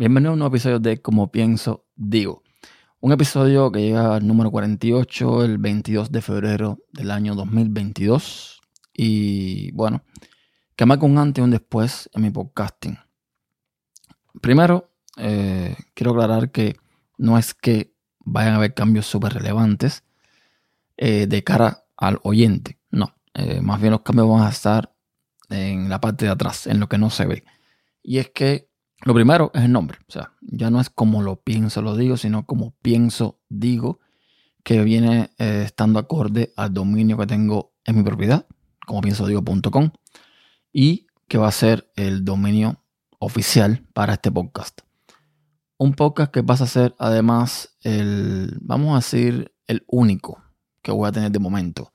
Bienvenido a un nuevo episodio de Como Pienso Digo. Un episodio que llega al número 48, el 22 de febrero del año 2022. Y bueno, que marca un antes y un después en mi podcasting. Primero, eh, quiero aclarar que no es que vayan a haber cambios súper relevantes eh, de cara al oyente. No, eh, más bien los cambios van a estar en la parte de atrás, en lo que no se ve. Y es que lo primero es el nombre. O sea, ya no es como lo pienso, lo digo, sino como pienso, digo, que viene eh, estando acorde al dominio que tengo en mi propiedad, como pienso digo.com, y que va a ser el dominio oficial para este podcast. Un podcast que pasa a ser además el, vamos a decir, el único que voy a tener de momento.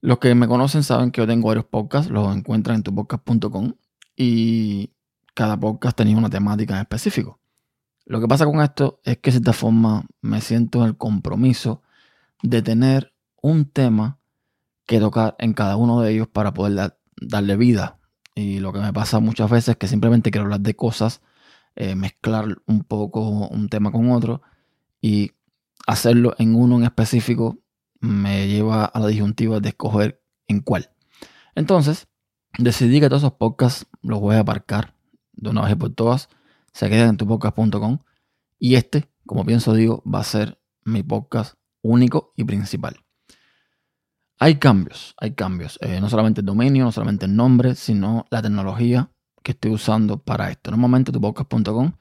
Los que me conocen saben que yo tengo varios podcasts, los encuentran en tupodcast.com y cada podcast tenía una temática en específico. Lo que pasa con esto es que de esta forma me siento en el compromiso de tener un tema que tocar en cada uno de ellos para poder darle vida. Y lo que me pasa muchas veces es que simplemente quiero hablar de cosas, eh, mezclar un poco un tema con otro y hacerlo en uno en específico me lleva a la disyuntiva de escoger en cuál. Entonces, decidí que todos esos podcasts los voy a aparcar de una vez por todas, se quedan en tupodcast.com. Y este, como pienso digo, va a ser mi podcast único y principal. Hay cambios, hay cambios. Eh, no solamente el dominio, no solamente el nombre, sino la tecnología que estoy usando para esto. Normalmente tupodcast.com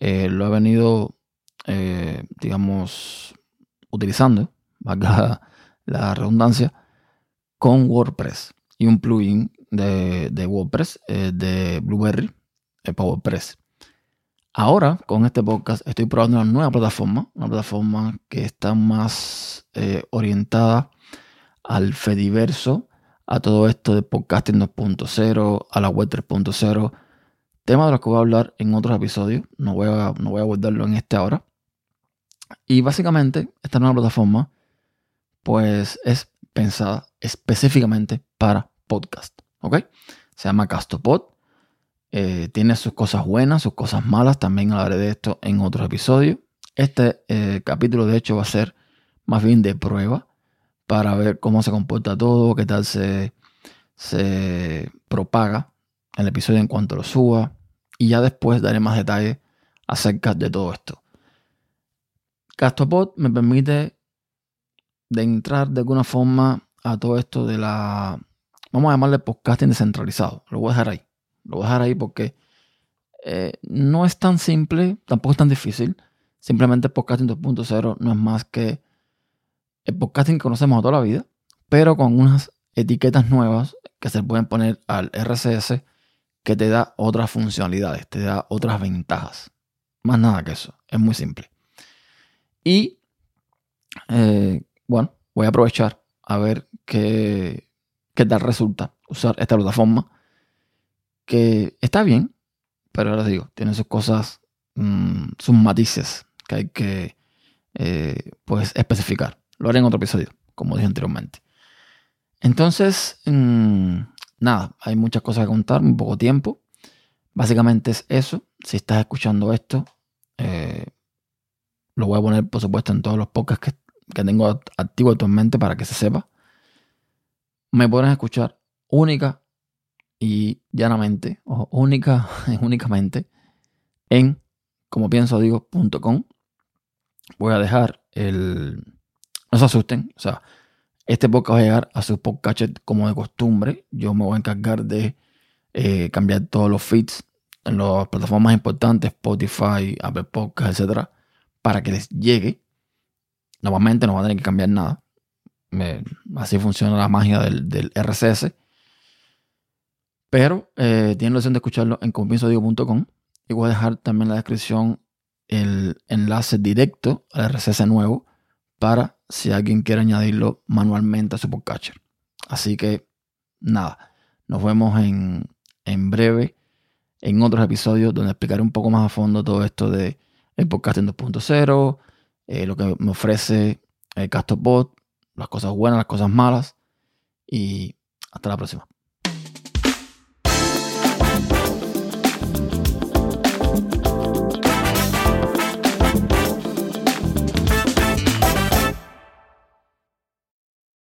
eh, lo he venido, eh, digamos, utilizando, valga la redundancia, con WordPress y un plugin de, de WordPress de Blueberry PowerPress. Ahora, con este podcast, estoy probando una nueva plataforma, una plataforma que está más eh, orientada al Fediverso, a todo esto de podcasting 2.0, a la web 3.0, tema de los que voy a hablar en otros episodios, no voy a, no voy a abordarlo en este ahora. Y básicamente, esta nueva plataforma, pues es pensada específicamente para podcast, ¿ok? Se llama Castopod eh, tiene sus cosas buenas, sus cosas malas. También hablaré de esto en otros episodios. Este eh, capítulo, de hecho, va a ser más bien de prueba para ver cómo se comporta todo, qué tal se, se propaga el episodio en cuanto lo suba. Y ya después daré más detalles acerca de todo esto. Castopod me permite de entrar de alguna forma a todo esto de la, vamos a llamarle podcasting descentralizado. Lo voy a dejar ahí. Lo voy a dejar ahí porque eh, no es tan simple, tampoco es tan difícil. Simplemente podcasting 2.0 no es más que el podcasting que conocemos toda la vida, pero con unas etiquetas nuevas que se pueden poner al RCS que te da otras funcionalidades, te da otras ventajas. Más nada que eso, es muy simple. Y eh, bueno, voy a aprovechar a ver qué, qué tal resulta usar esta plataforma que está bien, pero ahora digo, tiene sus cosas, mm, sus matices que hay que eh, pues especificar. Lo haré en otro episodio, como dije anteriormente. Entonces, mm, nada, hay muchas cosas que contar, muy poco tiempo. Básicamente es eso. Si estás escuchando esto, eh, lo voy a poner, por supuesto, en todos los podcasts que, que tengo activo actualmente para que se sepa. Me pueden escuchar única y llanamente, o única, únicamente, en como pienso digo.com. Voy a dejar el. No se asusten, o sea, este podcast va a llegar a su podcast como de costumbre. Yo me voy a encargar de eh, cambiar todos los feeds en las plataformas importantes, Spotify, Apple Podcasts, etcétera, para que les llegue. Normalmente no van a tener que cambiar nada. así funciona la magia del, del RCS. Pero eh, tienen la opción de escucharlo en compiensodigo.com y voy a dejar también en la descripción el enlace directo al RSS nuevo para si alguien quiere añadirlo manualmente a su podcatcher. Así que nada, nos vemos en, en breve en otros episodios donde explicaré un poco más a fondo todo esto de el podcasting 2.0, eh, lo que me ofrece el Castopod, las cosas buenas, las cosas malas y hasta la próxima.